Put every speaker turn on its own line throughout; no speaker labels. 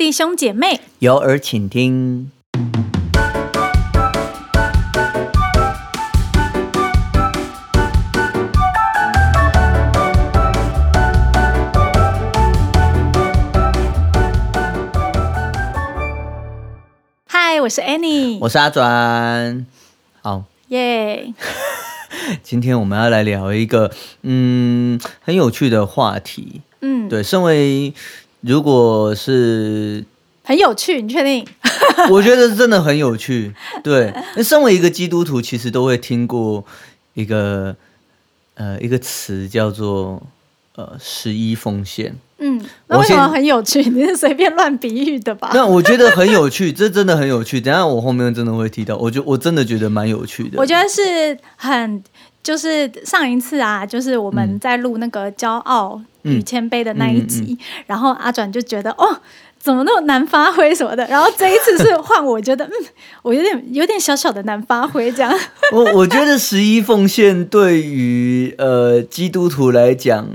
弟兄姐妹，
有耳请听。
嗨，我是 Annie，
我是阿转。好，
耶，
今天我们要来聊一个嗯很有趣的话题。
嗯，
对，身为如果是
很有趣，你确定？
我觉得真的很有趣。对，那身为一个基督徒，其实都会听过一个呃一个词叫做呃十一奉献。
嗯，那为什么很有趣？你是随便乱比喻的吧？
那我觉得很有趣，这真的很有趣。等下我后面真的会提到，我觉我真的觉得蛮有趣的。
我觉得是很，就是上一次啊，就是我们在录那个骄傲与谦卑的那一集，然后阿转就觉得哦，怎么那么难发挥什么的。然后这一次是换我觉得，嗯，我有点有点小小的难发挥这样。
我我觉得十一奉献对于呃基督徒来讲。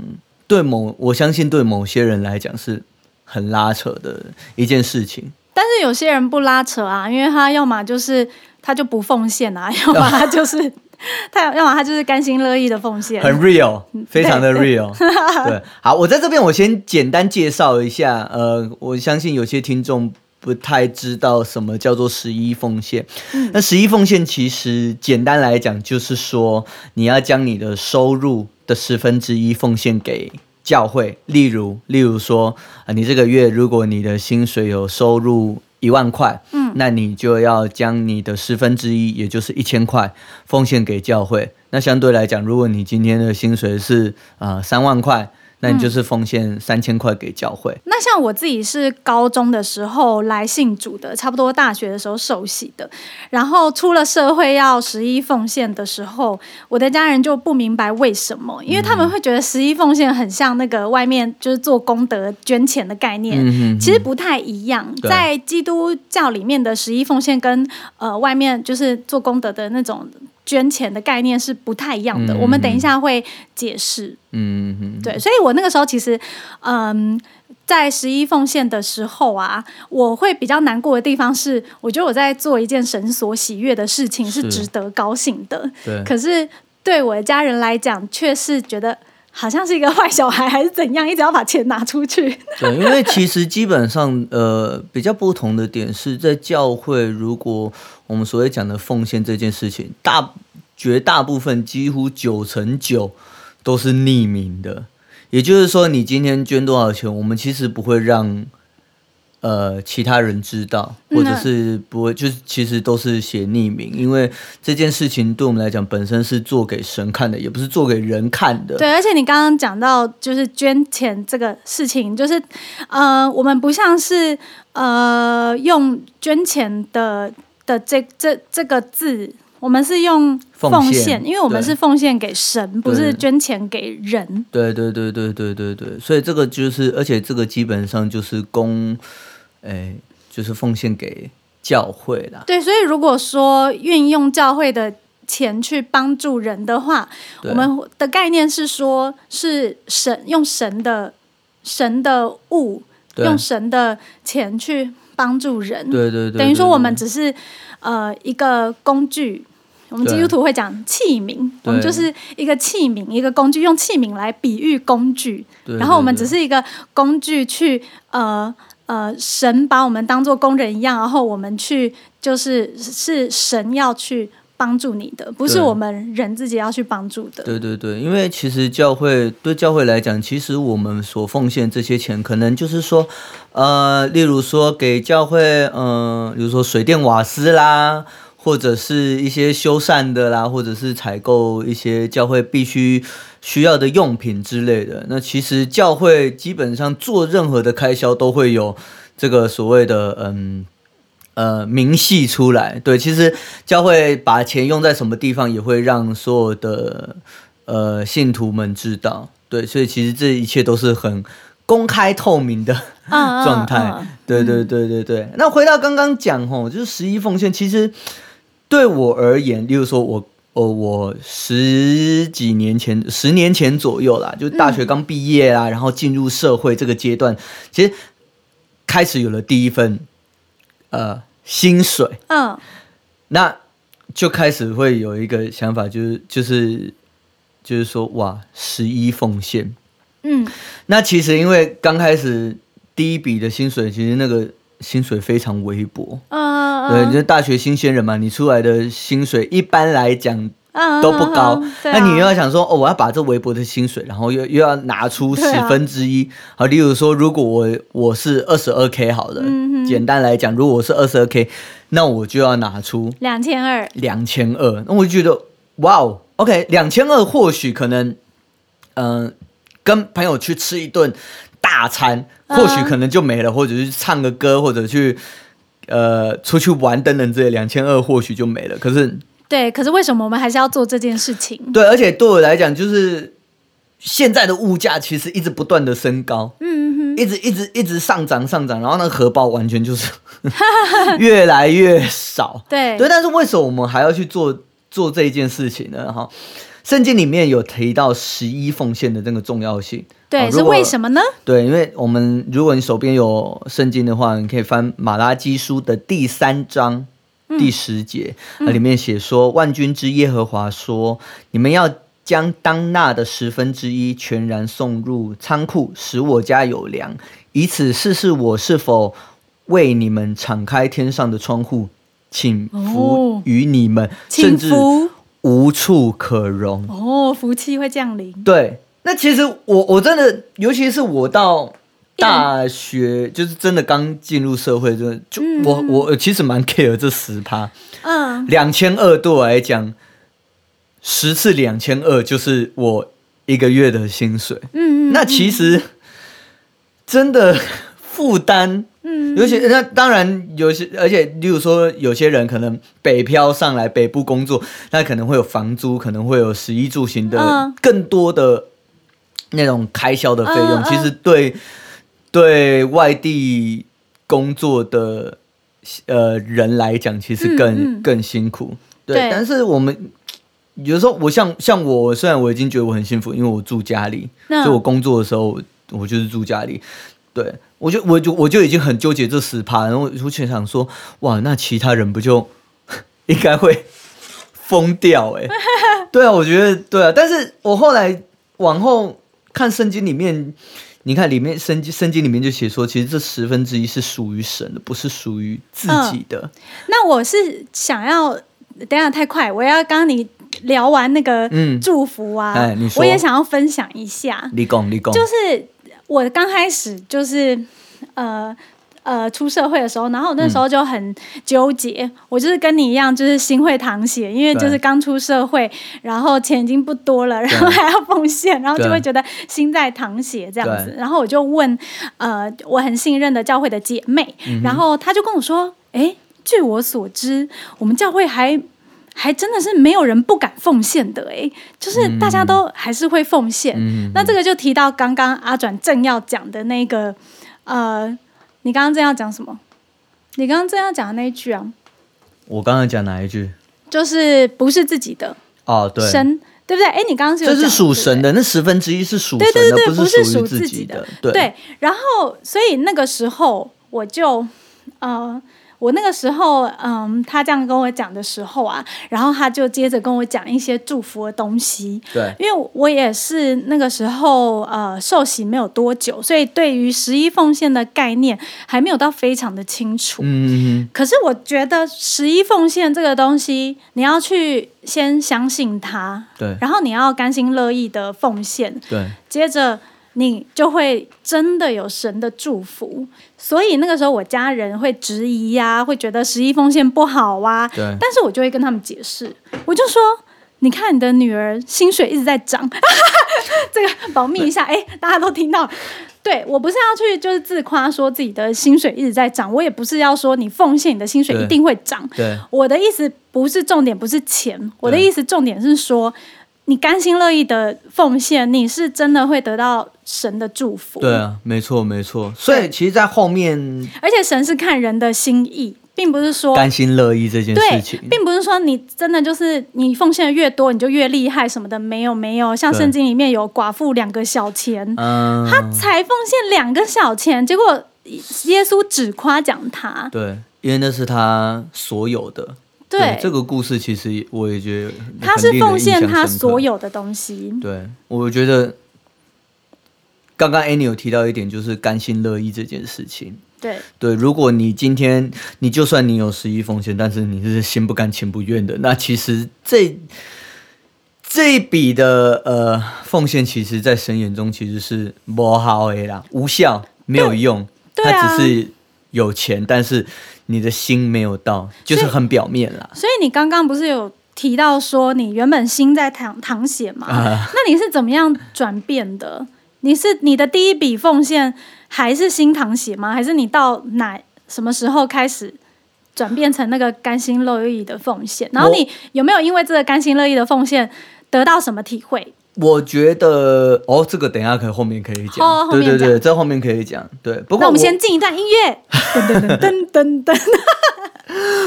对某，我相信对某些人来讲是很拉扯的一件事情。
但是有些人不拉扯啊，因为他要么就是他就不奉献啊，要么他就是 他要么他就是甘心乐意的奉献，
很 real，非常的 real。对，好，我在这边我先简单介绍一下，呃，我相信有些听众不太知道什么叫做十一奉献。那十一奉献其实简单来讲就是说，你要将你的收入。的十分之一奉献给教会，例如，例如说，啊，你这个月如果你的薪水有收入一万块，嗯，那你就要将你的十分之一，也就是一千块，奉献给教会。那相对来讲，如果你今天的薪水是啊三万块。那你就是奉献三千块给教会。
那像我自己是高中的时候来信主的，差不多大学的时候受洗的，然后出了社会要十一奉献的时候，我的家人就不明白为什么，因为他们会觉得十一奉献很像那个外面就是做功德捐钱的概念，其实不太一样。在基督教里面的十一奉献跟呃外面就是做功德的那种。捐钱的概念是不太一样的，我们等一下会解释。嗯嗯，对，所以我那个时候其实，嗯，在十一奉献的时候啊，我会比较难过的地方是，我觉得我在做一件神所喜悦的事情，是值得高兴的。
对，
可是对我的家人来讲，却是觉得。好像是一个坏小孩还是怎样，一直要把钱拿出去。
对，因为其实基本上，呃，比较不同的点是在教会，如果我们所谓讲的奉献这件事情，大绝大部分几乎九成九都是匿名的。也就是说，你今天捐多少钱，我们其实不会让。呃，其他人知道，或者是不会，就是其实都是写匿名，因为这件事情对我们来讲本身是做给神看的，也不是做给人看的。
对，而且你刚刚讲到就是捐钱这个事情，就是呃，我们不像是呃用捐钱的的这这这个字，我们是用奉献，因为我们是奉献给神，不是捐钱给人。
对对对对对对对，所以这个就是，而且这个基本上就是供。哎，就是奉献给教会啦。
对，所以如果说运用教会的钱去帮助人的话，我们的概念是说，是神用神的神的物，用神的钱去帮助人。
对对对，
等于说我们只是呃一个工具。我们基督徒会讲器皿，我们就是一个器皿，一个工具，用器皿来比喻工具。然后我们只是一个工具去呃。呃，神把我们当做工人一样，然后我们去，就是是神要去帮助你的，不是我们人自己要去帮助的。
对对对，因为其实教会对教会来讲，其实我们所奉献这些钱，可能就是说，呃，例如说给教会，嗯，比如说水电瓦斯啦。或者是一些修缮的啦，或者是采购一些教会必须需要的用品之类的。那其实教会基本上做任何的开销都会有这个所谓的嗯呃明细出来。对，其实教会把钱用在什么地方，也会让所有的呃信徒们知道。对，所以其实这一切都是很公开透明的 状态。对对对对对。那回到刚刚讲吼，就是十一奉献，其实。对我而言，例如说，我哦，我十几年前、十年前左右啦，就大学刚毕业啦，然后进入社会这个阶段，其实开始有了第一份呃薪水，
嗯
那就开始会有一个想法，就是就是就是说，哇，十一奉献。
嗯
那其实因为刚开始第一笔的薪水，其实那个薪水非常微薄。
嗯，
对，就是大学新鲜人嘛，你出来的薪水一般来讲
嗯
都不高，那你又要想说，哦，我要把这微薄的薪水，然后又又要拿出十分之一。好，例如说，如果我我是二十二 k 好了，
嗯
简单来讲，如果我是二十二 k，那我就要拿出
两千二，
两千二，那我就觉得哇哦，OK，两千二或许可能，嗯、跟朋友去吃一顿大餐，
嗯。
或许可能就没了，或者是唱个歌，或者去呃出去玩等等之类，两千二或许就没了。可是
对，可是为什么我们还是要做这件事情？
对，而且对我来讲，就是现在的物价其实一直不断的升高，
嗯哼，
一直一直一直上涨上涨，然后那个荷包完全就是 越来越少。
对
对，但是为什么我们还要去做做这一件事情呢？哈，圣经里面有提到十一奉献的这个重要性。
对，是为什么呢？
对，因为我们如果你手边有圣经的话，你可以翻马拉基书的第三章第十节，那、里面写说：“万军之耶和华说，你们要将当纳的十分之一全然送入仓库，使我家有粮，以此试试我是否为你们敞开天上的窗户，请福
哦
于你们，甚至
福
无处可容。”
哦，福气会降临。
对，那其实我我真的，尤其是我到大学，就是真的刚进入社会，真的就、
嗯
我我其实蛮 care 这十趴，
嗯，
两千二对我来讲，十次两千二就是我一个月的薪水。
嗯嗯，
那其实真的负担。
嗯，
尤其那当然有些，而且例如说，有些人可能北漂上来北部工作，那可能会有房租，可能会有食衣住行的
嗯
更多的那种开销的费用。其实对对外地工作的呃人来讲，其实更、
嗯嗯
更辛苦。对，
对
但是我们有时候，我像像我，虽然我已经觉得我很幸福，因为我住家里，
那
所以我工作的时候，我就是住家里。对我就我就我就已经很纠结这十趴，然后我就想说，哇，那其他人不就 应该会疯掉哎、对啊，我觉得对啊，但是我后来往后看圣经里面，你看里面圣经圣经里面就写说，其实这十分之一是属于神的，不是属于自己的。
那我是想要，等一下太快，我要刚刚你聊完那个
嗯
祝福啊，
哎你说
我也想要分享一下，
立功立功，
就是我刚开始就是呃。呃，出社会的时候，然后我那时候就很纠结。我就是跟你一样，就是心会淌血，因为就是
对。
刚出社会，然后钱已经不多了，然后还要奉献，然后就
对
会觉得心在淌血这样子。然后我就问呃我很信任的教会的姐妹，
嗯
然后她就跟我说：“哎，据我所知，我们教会还还真的是没有人不敢奉献的诶，就是大家都还是会奉献。
嗯。
那这个就提到刚刚阿转正要讲的那个，呃，你刚刚正要讲什么？你刚刚正要讲的那一句啊，
我刚刚讲哪一句？
就是不是自己的
哦，对，
神，对不对？哎，你刚刚是有
这是属神的，那十分之一是属神的，
对对对对，
不
是
属于
自
己
的。
对
对，然后所以那个时候我就呃。我那个时候，嗯，他这样跟我讲的时候啊，然后他就接着跟我讲一些祝福的东西，
对。
因为我也是那个时候呃受洗没有多久，所以对于十一奉献的概念还没有到非常的清楚。
嗯嗯
可是我觉得十一奉献这个东西，你要去先相信它，
对。
然后你要甘心乐意的奉献，
对，
接着你就会真的有神的祝福。所以那个时候我家人会质疑呀、会觉得十一奉献不好啊，
对
但是我就会跟他们解释，我就说。你看你的女儿薪水一直在涨，这个保密一下，哎，大家都听到。对我不是要去就是自夸说自己的薪水一直在涨，我也不是要说你奉献你的薪水一定会涨。
对
我的意思不是重点，不是钱，我的意思重点是说，你甘心乐意的奉献，你是真的会得到神的祝福。
对啊，没错没错。所以其实，在后面
而且神是看人的心意，并不是说
甘心乐意这件事情，，
并不是说你真的就是你奉献的越多，你就越厉害什么的，没有没有。像
对
圣经里面有寡妇两个小钱，
嗯，
她才奉献两个小钱，结果耶稣只夸奖他，
对，因为那是他所有的。
对
这个故事，其实我也觉得
他是奉献他所。有的东西。
对，我觉得刚刚 Annie 有提到一点，就是甘心乐意这件事情。
对
对，如果你今天你就算你有十一奉献，但是你是心不甘情不愿的，那其实这这一笔的呃奉献，其实在神眼中其实是不好的啦，无效，没有用，它只是有钱，但是你的心没有到，就是很表面啦。
所以你刚刚不是有提到说你原本心在淌淌血吗？
啊
那你是怎么样转变的？你是你的第一笔奉献还是心淌血吗？还是你到哪什么时候开始转变成那个甘心乐意的奉献？然后你有没有因为这个甘心乐意的奉献得到什么体会？
我觉得哦，这个等一下可以后面可以
哦
讲，
哦
对对对，这后面可以讲。对，不过
那我们先进一段音乐，噔噔噔噔噔噔。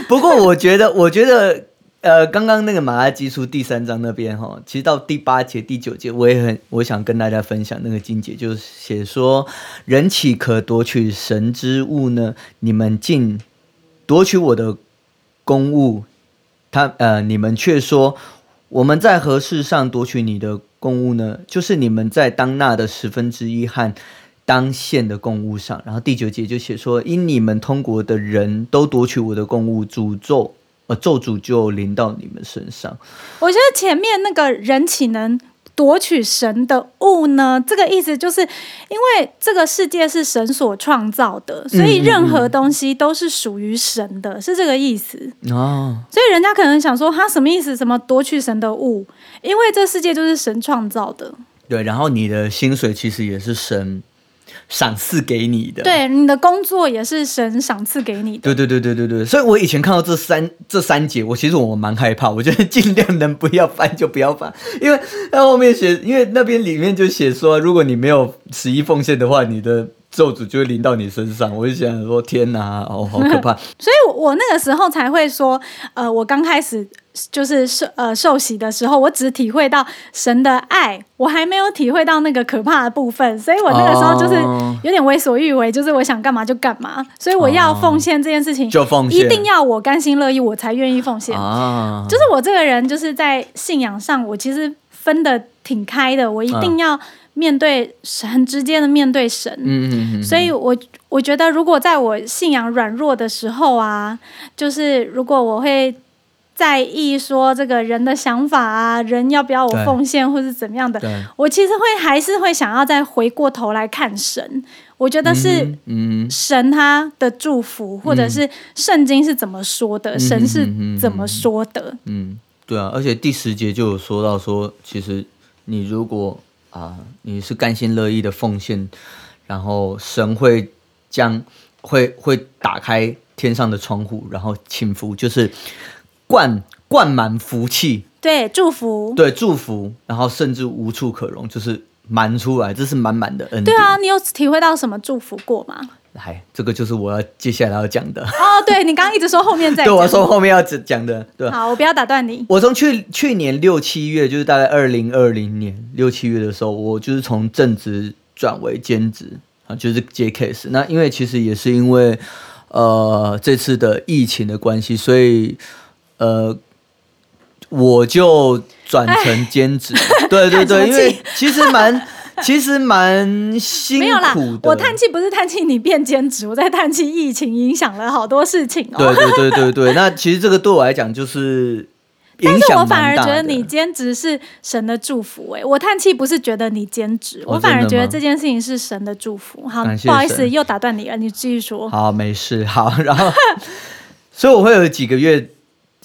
不过我觉得，我觉得，呃，刚刚那个马拉基书第三章那边哈，其实到第八节、第九节，我也很我想跟大家分享那个经节，就是写说，人岂可夺取神之物呢？你们竟夺取我的公物，他呃，你们却说我们在何事上夺取你的公物呢？就是你们在当纳的十分之一和当献的公物上。然后第九节就写说，因你们通国的人都夺取我的公物，诅咒呃咒诅就临到你们身上。
我觉得前面那个人岂能夺取神的物呢？这个意思就是，因为这个世界是神所创造的，所以任何东西都是属于神的，是这个意思。
哦，
所以人家可能想说，他什么意思？什么夺取神的物？因为这世界就是神创造的，
对，然后你的薪水其实也是神赏赐给你的。
对，你的工作也是神赏赐给你的。
对对对对对对，所以我以前看到这三这三节，我其实我蛮害怕，我觉得尽量能不要翻就不要翻，因为 在后面写，因为那边里面就写说，如果你没有十一奉献的话，你的咒诅就会临到你身上。我就想说，天哪，哦，好可怕！
所以我那个时候才会说，呃，我刚开始就是受呃受洗的时候，我只体会到神的爱，我还没有体会到那个可怕的部分，所以我那个时候就是
哦。
有点为所欲为，就是我想干嘛就干嘛，所以我要奉献这件事情，
就奉献。
一定要我甘心乐意，我才愿意奉献。
啊，
就是我这个人，就是在信仰上，我其实分的挺开的，我一定要面对神，很直接的面对神。
嗯嗯嗯，
所以我我觉得，如果在我信仰软弱的时候啊，就是如果我会在意说这个人的想法啊，人要不要我奉献，或是怎么样的，我其实会还是会想要再回过头来看神。我觉得是
嗯嗯
神他的祝福，或者是圣经是怎么说的，
嗯
神是怎么说的。
嗯，对啊，而且第十节就有说到说，其实你如果啊、你是甘心乐意的奉献，然后神会将会会打开天上的窗户，然后倾福，就是灌灌满福气，
对，祝福。
对，祝福，然后甚至无处可容，就是满出来，这是满满的恩典。
对啊，你有体会到什么祝福过吗？
来，这个就是我要接下来要讲的，
哦，对你刚刚一直说后面再
对我
讲。
说后面要讲讲的，对？
好，我不要打断你。
我从去去年六七月，就是大概二零二零年六七月的时候，我就是从正职转为兼职啊，就是接 case。那因为其实也是因为呃这次的疫情的关系，所以呃我就转成兼职。对对对，因为其实蛮 其实蛮辛
没有啦
苦的。，
我叹气不是叹气你变兼职，我在叹气疫情影响了好多事情哦。
对对对对对，那其实这个对我来讲就是影
但是我反而觉得你兼职是神的祝福、哎，我叹气不是觉得你兼职，
哦
我反而觉得这件事情是神的祝福。好，不好意思又打断你了，你继续说。
好，没事，好，然后，所以我会有几个月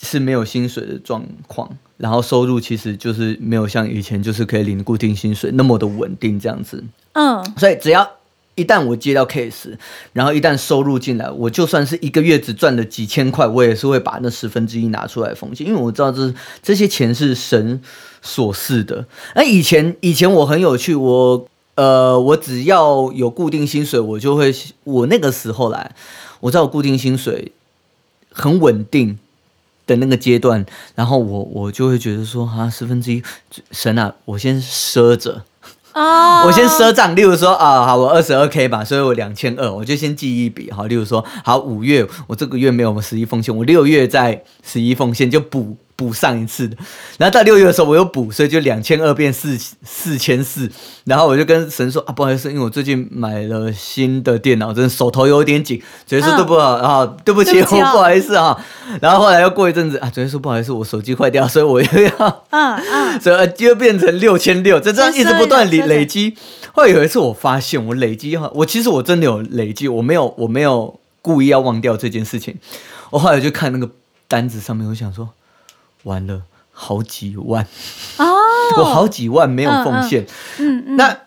是没有薪水的状况，然后收入其实就是没有像以前就是可以领固定薪水那么的稳定这样子，
嗯，
所以只要一旦我接到 case，然后一旦收入进来，我就算是一个月只赚了几千块，我也是会把那十分之一拿出来奉献，因为我知道这这些钱是神所赐的。那以前以前我很有趣，我呃，我只要有固定薪水，我就会我那个时候来，我知道我固定薪水很稳定。的那个阶段，然后我我就会觉得说啊，十分之一，神啊，我先赊着，
哦，
我先赊账，例如说啊，好，我二十二 k 吧，所以我两千二，我就先记一笔，好，例如说，好，五月我这个月没有十一奉献，我六月再十一奉献就补。补上一次的，然后到六月的时候我又补，所以就两千二变四四千四，然后我就跟神说啊，不好意思，因为我最近买了新的电脑，真的手头有点紧，所以说对不好啊，对不起，我不好意思啊。然后后来又过一阵子啊，直接说不好意思，我手机坏掉，所以我又 要，嗯嗯，所以就变成六千六，就这样一直不断累累积。后来有一次我发现我累积哈，我其实我真的有累积，我没有我没有故意要忘掉这件事情。我后来就看那个单子上面，我想说。完了，好几万哦！我好几万没有奉献。嗯嗯。那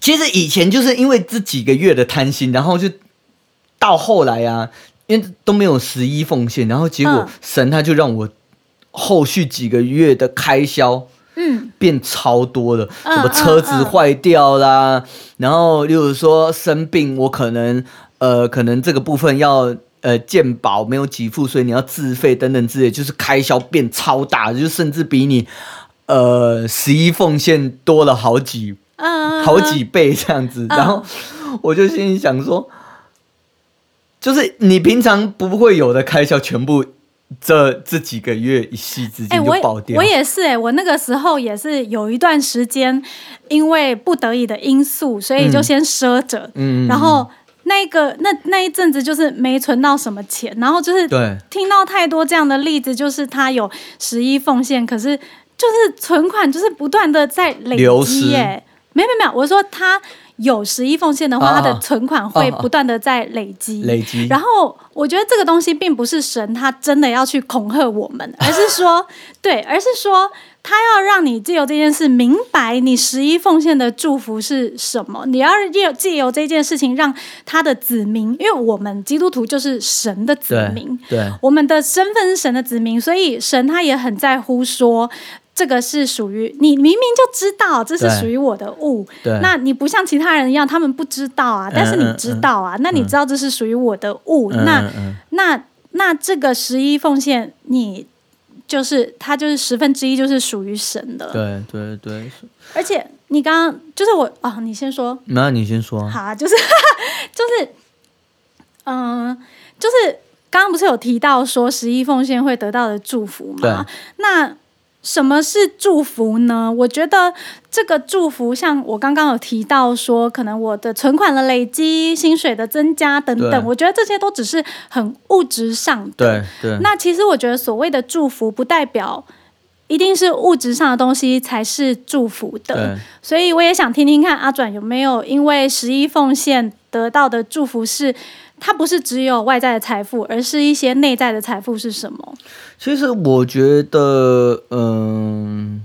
其实以前就是因为这几个月的贪心，然后就到后来啊，因为都没有十一奉献，然后结果神他就让我后续几个月的开销嗯变超多了，什么车子坏掉啦，然后例如说生病，我可能呃可能这个部分要。呃，健保没有给付，所以你要自费等等之类，就是开销变超大，就甚至比你呃十一奉献多了好几，好几倍这样子。然后我就心里想说，就是你平常不会有的开销，全部这这几个月一夕之间就爆掉。
我也是哎，我那个时候也是有一段时间，因为不得已的因素，所以就先赊着，嗯，然后。那个那那一阵子就是没存到什么钱，然后就是听到太多这样的例子，就是他有十一奉献，可是就是存款就是不断的在累积耶。没有没有，我说他有十一奉献的话，他的 存款会不断的在累积
累积。
然后我觉得这个东西并不是神他真的要去恐吓我们，而是说对，而是说。他要让你借由这件事明白你十一奉献的祝福是什么。你要借借由这件事情，让他的子民，因为我们基督徒就是神的子民，
对，
我们的身份是神的子民，所以神他也很在乎说，这个是属于你，明明就知道这是属于我的物，那你不像其他人一样，他们不知道啊，但是你知道啊，那你知道这是属于我的物，那那那这个十一奉献你。就是他，就是十分之一，就是属于神的。
对对对。
而且你刚刚就是我啊，你先说。
那你先说。
好啊，就是 就是，嗯，就是刚刚不是有提到说十一奉献会得到的祝福吗？那。什么是祝福呢？我觉得这个祝福，像我刚刚有提到说，可能我的存款的累积、薪水的增加等等，我觉得这些都只是很物质上
的。对对。
那其实我觉得所谓的祝福，不代表一定是物质上的东西才是祝福的。所以我也想听听看阿转有没有因为十一奉献得到的祝福是。它不是只有外在的财富，而是一些内在的财富是什么？
其实我觉得，嗯，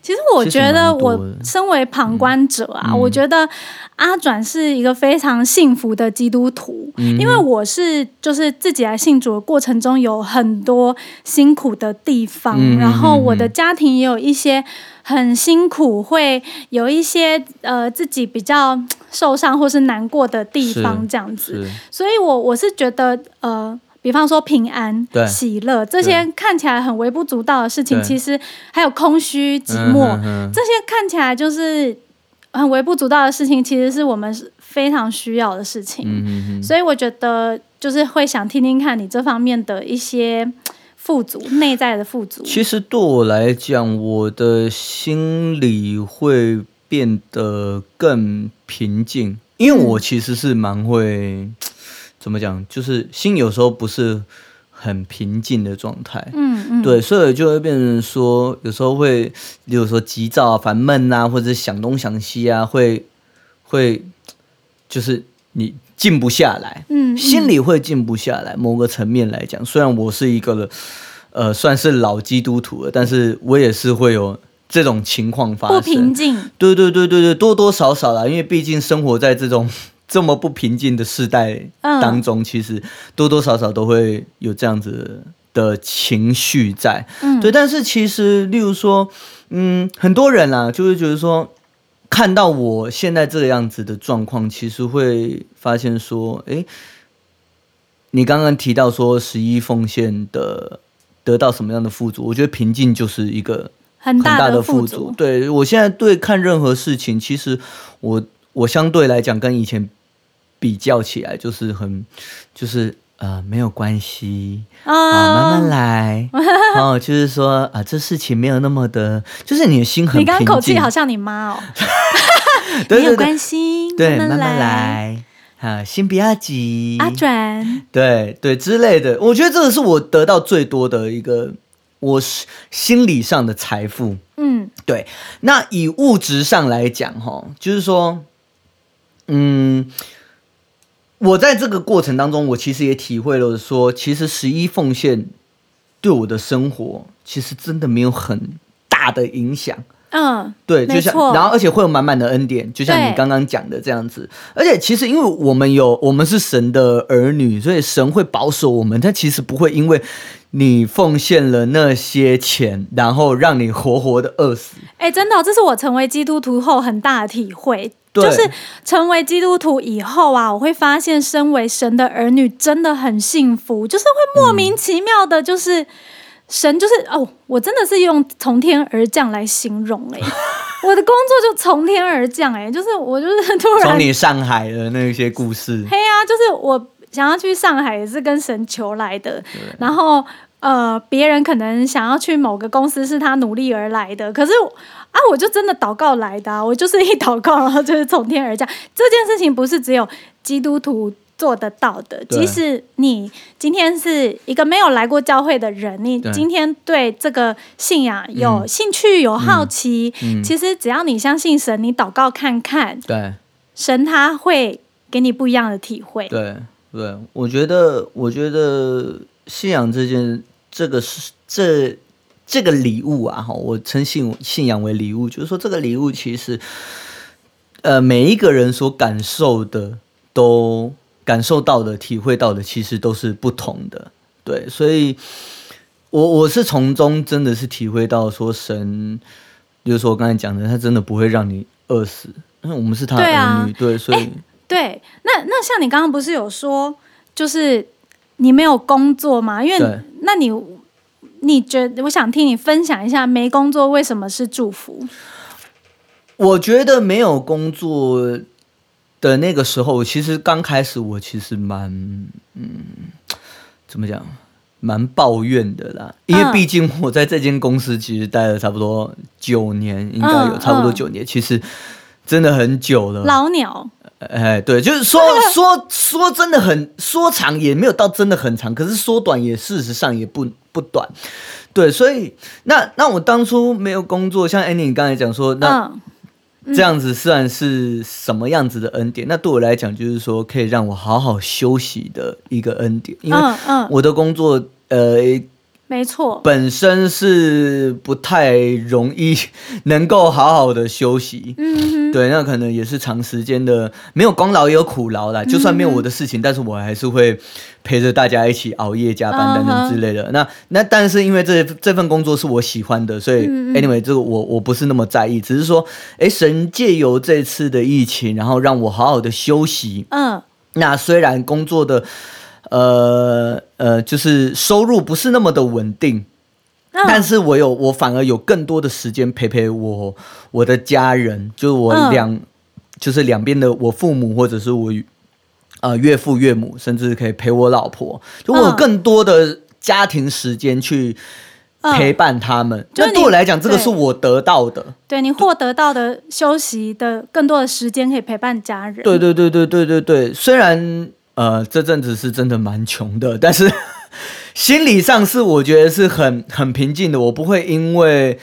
其实我觉得，我身为旁观者啊，我觉得阿转是一个非常幸福的基督徒，因为我是就是自己来信主的过程中有很多辛苦的地方，然后我的家庭也有一些。很辛苦，会有一些呃自己比较受伤或是难过的地方，这样子。所以，我我是觉得呃，比方说平安、喜乐这些看起来很微不足道的事情，其实还有空虚、寂寞这些看起来就是很微不足道的事情，其实是我们非常需要的事情。所以，我觉得就是会想听听看你这方面的一些。富足内在的富足，
其实对我来讲，我的心里会变得更平静，因为我其实是蛮会 怎么讲，就是心有时候不是很平静的状态，嗯嗯，对，所以就会变成说，有时候会，比如说急躁啊、烦闷啊，或者想东想西啊，会会就是你。静不下来，嗯，心里会静不下来。某个层面来讲，虽然我是一个，呃，算是老基督徒了，但是我也是会有这种情况发生。不
平静。
对对对对对，多多少少啦，因为毕竟生活在这种 这么不平静的时代当中，其实多多少少都会有这样子的情绪在。嗯，对。但是其实，例如说，嗯，很多人啊，就会觉得说。看到我现在这个样子的状况，其实会发现说，哎，你刚刚提到说十一奉献的得到什么样的富足？我觉得平静就是一个
很大
大的
富
足。对我现在对看任何事情，其实我我相对来讲跟以前比较起来，就是很就是呃没有关系啊，慢慢来。哦，就是说啊，这事情没有那么的，就是你的心很
你刚刚口气好像你妈哦，
没
有关系，
对，
慢
慢来。啊，心不要急，
阿转，
对对之类的，我觉得这个是我得到最多的一个，我是心理上的财富。嗯，对。那以物质上来讲，哈，就是说，嗯，我在这个过程当中，我其实也体会了，说其实十一奉献对我的生活，其实真的没有很大的影响。嗯，对，就像，然后而且会有满满的恩典，就像你刚刚讲的这样子。而且其实因为我们有，我们是神的儿女，所以神会保守我们。他其实不会因为你奉献了那些钱，然后让你活活的饿死。
哎，真的，这是我成为基督徒后很大的体会。就是成为基督徒以后啊，我会发现身为神的儿女真的很幸福，就是会莫名其妙的，就是。神就是哦，我真的是用从天而降来形容哎，我的工作就从天而降哎，就是我就是突然
从你上海的那些故事，
嘿啊，就是我想要去上海也是跟神求来的，然后呃，别人可能想要去某个公司是他努力而来的，可是啊，我就真的祷告来的，我就是一祷告然后就是从天而降，这件事情不是只有基督徒。做得到的，即使你今天是一个没有来过教会的人，你今天对这个信仰有兴趣、有好奇，其实只要你相信神，你祷告看看，
对，
神他会给你不一样的体会。
对对，我觉得，我觉得信仰这件，这个是这这个礼物啊，哈，我称信信仰为礼物，就是说这个礼物其实，呃，每一个人所感受的都。感受到的、体会到的，其实都是不同的，对，所以，我我是从中真的是体会到，说神，比如说我刚才讲的，他真的不会让你饿死，因为我们是他的儿女，对，所以，
对，那那像你刚刚不是有说，就是你没有工作吗？因为那你你觉得，我想听你分享一下，没工作为什么是祝福？
我觉得没有工作。的那个时候，其实刚开始我其实蛮嗯，怎么讲，蛮抱怨的啦。因为毕竟我在这间公司其实待了差不多九年，应该有差不多九年，其实真的很久了。
老鸟，
哎，对，就是说 说说真的很说长也没有到真的很长，可是说短也事实上也不不短。对，所以那那我当初没有工作，像 Annie 你刚才讲说那。这样子算是什么样子的恩典？那对我来讲，就是说可以让我好好休息的一个恩典，因为我的工作，呃。
没错，
本身是不太容易 能够好好的休息，嗯，对，那可能也是长时间的，没有功劳也有苦劳啦。就算没有我的事情，但是我还是会陪着大家一起熬夜加班等等之类的。那那但是因为这这份工作是我喜欢的，所以 anyway 这个我我不是那么在意，只是说，哎，神借由这次的疫情，然后让我好好的休息。嗯，那虽然工作的。呃呃，就是收入不是那么的稳定，但是我有我反而有更多的时间陪陪我我的家人，就是我两就是两边的我父母或者是我呃岳父岳母，甚至可以陪我老婆，就我有更多的家庭时间去陪伴他们。那对我来讲，这个是我得到的，
对你获得到的休息的更多的时间可以陪伴家人。
对对对对对对对，虽然。呃，这阵子是真的蛮穷的，但是 心理上是我觉得是很很平静的。我不会因为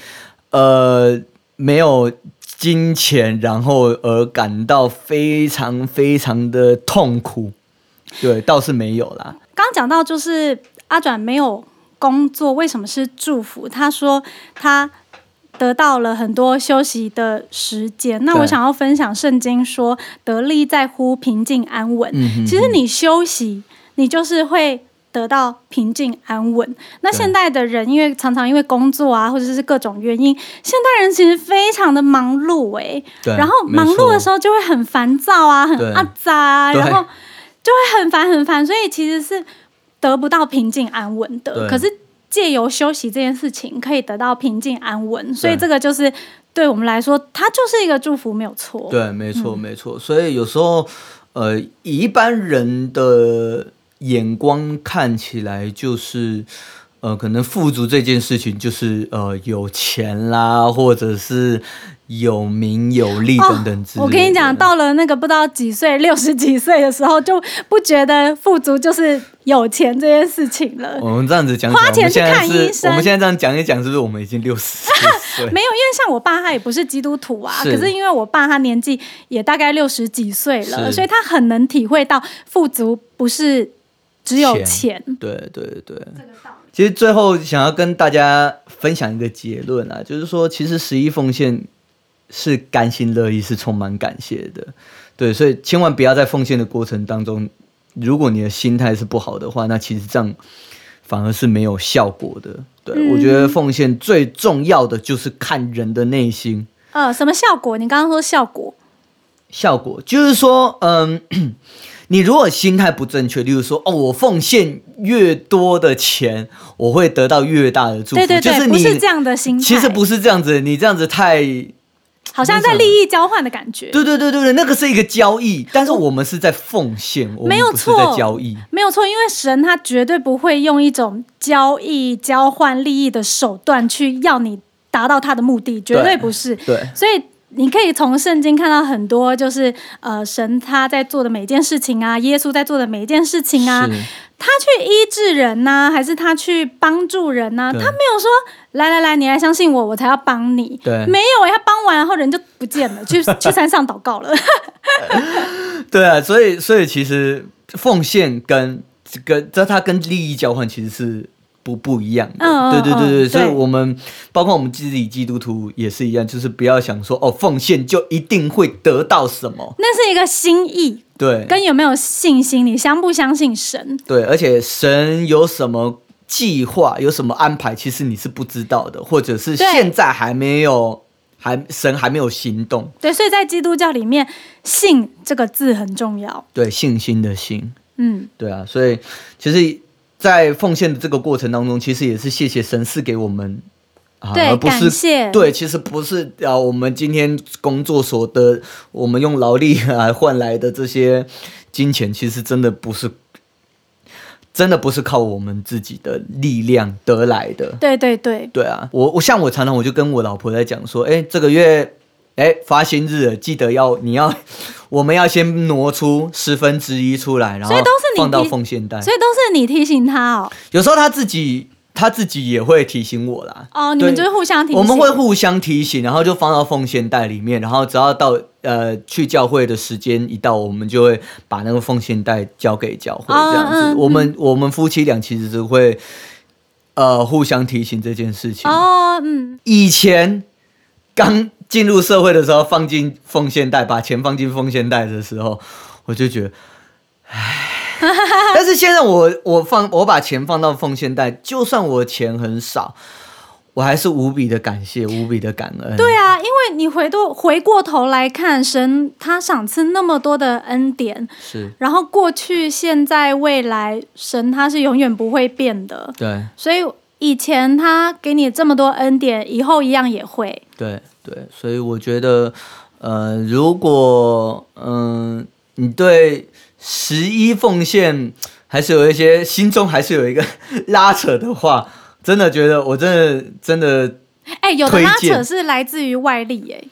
呃没有金钱，然后而感到非常非常的痛苦。对，倒是没有啦。
刚刚讲到就是阿转没有工作，为什么是祝福？他说他。得到了很多休息的时间，那我想要分享圣经说得力在乎平静安稳。其实你休息，你就是会得到平静安稳。那现代的人，因为常常因为工作啊，或者是各种原因，现代人其实非常的忙碌哎。然后忙碌的时候就会很烦躁啊，很阿杂啊，然后就会很烦很烦，所以其实是得不到平静安稳的。可是。借由休息这件事情可以得到平静安稳，所以这个就是对我们来说，它就是一个祝福，没有错。
对，没错，没错。所以有时候，呃，以一般人的眼光看起来，就是呃，可能富足这件事情，就是呃，有钱啦，或者是有名有利等等之类、
哦我跟你讲，到了那个不知道几岁，六十几岁的时候，就不觉得富足就是有钱这件事情了。
我们这样子讲，
花钱去看医生
我们现在这样讲一讲，是不是我们已经六十岁？
没有，因为像我爸他也不是基督徒啊，
是
可是因为我爸他年纪也大概六十几岁了，所以他很能体会到富足不是只有钱。
对对对。其实最后想要跟大家分享一个结论啊，就是说，其实十一奉献是甘心乐意，是充满感谢的。对，所以千万不要在奉献的过程当中，如果你的心态是不好的话，那其实这样反而是没有效果的。对、
嗯
我觉得奉献最重要的就是看人的内心。
呃，什么效果？你刚刚说效果，
效果，就是说，嗯，你如果心态不正确，例如说，哦，我奉献越多的钱，我会得到越大的祝福，
对对对，
就是你
不是这样的心态，
其实不是这样子，你这样子太，
好像在利益交换的感觉。
对对对对对，那个是一个交易，但是我们是在奉献，我们
没有
不是
错
在交易。
没有错，因为神他绝对不会用一种交易、交换利益的手段去要你达到他的目的，绝对不是。
对
所以你可以从圣经看到很多，就是呃，神他在做的每件事情啊，耶稣在做的每一件事情啊，
是
他去医治人呐、还是他去帮助人呐、
对
他没有说来来来，你来相信我，我才要帮你。
对
没有，他帮完然后人就不见了，去 去山上祷告了。
对啊，所以所以其实奉献跟跟这他跟利益交换其实是不不一样的。
嗯嗯
对对对对，
嗯
所以我们包括我们自己基督徒也是一样，就是不要想说哦，奉献就一定会得到什么。
那是一个心意，
对
跟有没有信心，你相不相信神？
对，而且神有什么计划，有什么安排，其实你是不知道的，或者是现在还没有，还神还没有行动。
对，所以在基督教里面，信这个字很重要。
对，信心的信。
嗯，
对啊，所以其实，在奉献的这个过程当中，其实也是谢谢神赐给我们，啊、
对
而不是对，其实不是啊，我们今天工作所得，我们用劳力来 换来的这些金钱，其实真的不是，真的不是靠我们自己的力量得来的。
对对对，
对啊，我我像我常常我就跟我老婆在讲说，哎，这个月。哎，发薪日了，记得要你要，我们要先挪出十分之一出来，然后放到奉献袋。
所以都是你提醒他哦。
有时候他自己他自己也会提醒我啦。
哦，你们就是互相提醒。
我们会互相提醒，然后就放到奉献袋里面，然后只要到呃去教会的时间一到，我们就会把那个奉献袋交给教会，
哦
这样子。
嗯
我们我们夫妻俩其实是会呃互相提醒这件事情。
哦，嗯，
以前刚进入社会的时候，放进奉献袋，把钱放进奉献袋的时候，我就觉得，唉。但是现在我我放我把钱放到奉献袋，就算我钱很少，我还是无比的感谢，无比的感恩。
对啊，因为你回头回过头来看，神他赏赐那么多的恩典，
是，
然后过去、现在、未来，神他是永远不会变的，
对
所以以前他给你这么多恩典，以后一样也会。
对对，所以我觉得，呃，如果嗯、你对十一奉献还是有一些心中还是有一个 拉扯的话，真的觉得我真的真的
哎，有的拉扯是来自于外力，哎，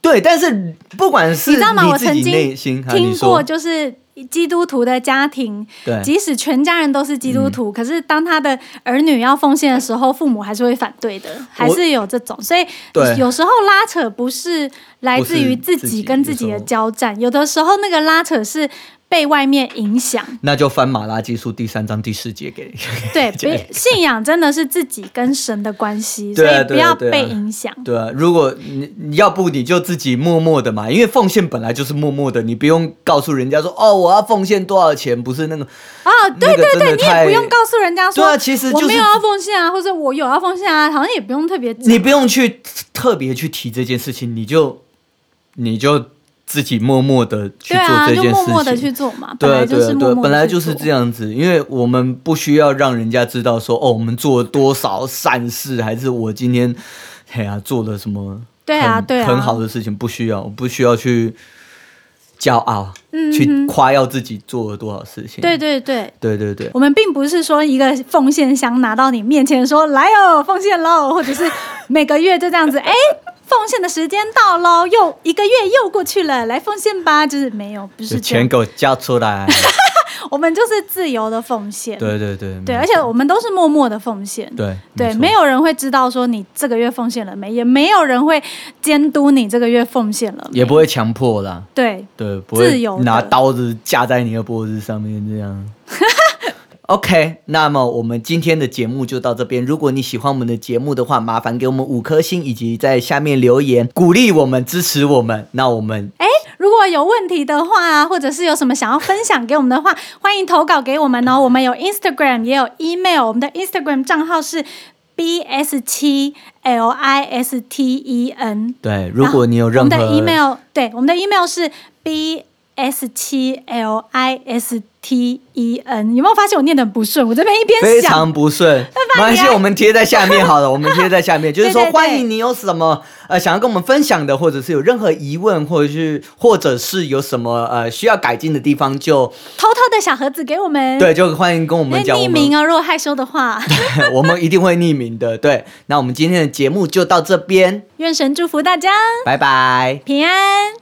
对，但是不管是
你知道吗？我曾经听过，就是基督徒的家庭，即使全家人都是基督徒，可是当他的儿女要奉献的时候，父母还是会反对的，还是有这种。所以
对。
有时候拉扯不是来自于自己跟自己的交战，有的时候那个拉扯是被外面影响。
那就翻马拉基书第三章第四节给。
对，别信仰真的是自己跟神的关系，所
对啊
以不要
对啊对啊
被影响。
对啊，如果你你要不你就自己默默的嘛，因为奉献本来就是默默的，你不用告诉人家说哦我要奉献多少钱，不是那个
哦，对
那个
对对，你也不用告诉人家说，
对啊其实就是
我没有要奉献啊，或者我有要奉献啊，好像也不用特别。
你不用去特别去提这件事情，你就你就自己默默的去
对啊，
做这件事情。
就默默的去做嘛，本
对啊对本来就是这样子，因为我们不需要让人家知道说哦，我们做了多少善事，还是我今天嘿呀、做了什么很
对啊对啊
很好的事情，不需要，我不需要去骄傲，
嗯
去夸耀自己做了多少事情。
对对对。
对对对
我们并不是说一个奉献箱拿到你面前说来哦，奉献喽，或者是每个月就这样子，哎，奉献的时间到喽，又一个月又过去了，来奉献吧，就是没有，不是这样，
钱给我交出来。
我们就是自由的奉献，
对对对
对，而且我们都是默默的奉献，
对
对，
错。
没有人会知道说你这个月奉献了没，也没有人会监督你这个月奉献了，
也不会强迫啦。
对，
对，不会
自由的
拿刀子架在你的脖子上面这样。OK，那么我们今天的节目就到这边。如果你喜欢我们的节目的话，麻烦给我们五颗星，以及在下面留言鼓励我们、支持我们。那我们
哎，如果有问题的话，或者是有什么想要分享给我们的话，欢迎投稿给我们哦。我们有 Instagram，也有 email，我们的 Instagram 账号是 bs 七 l i s t e n。
对，如果你有任何
我们的 email，对，我们的 email 是 b s 七 l i s t e n。有没有发现我念的很不顺？我这边一边
非，常不顺，没关系，我们贴在下面 好了，我们贴在下面，就是说欢迎你有什么呃想要跟我们分享的，或者是有任何疑问，或者是或者是有什么呃需要改进的地方，就
偷偷的小盒子给我们，
对，就欢迎跟我们讲，我们
匿名哦，如果害羞的话，
我们一定会匿名的。对，那我们今天的节目就到这边，
愿神祝福大家
拜拜。
平安。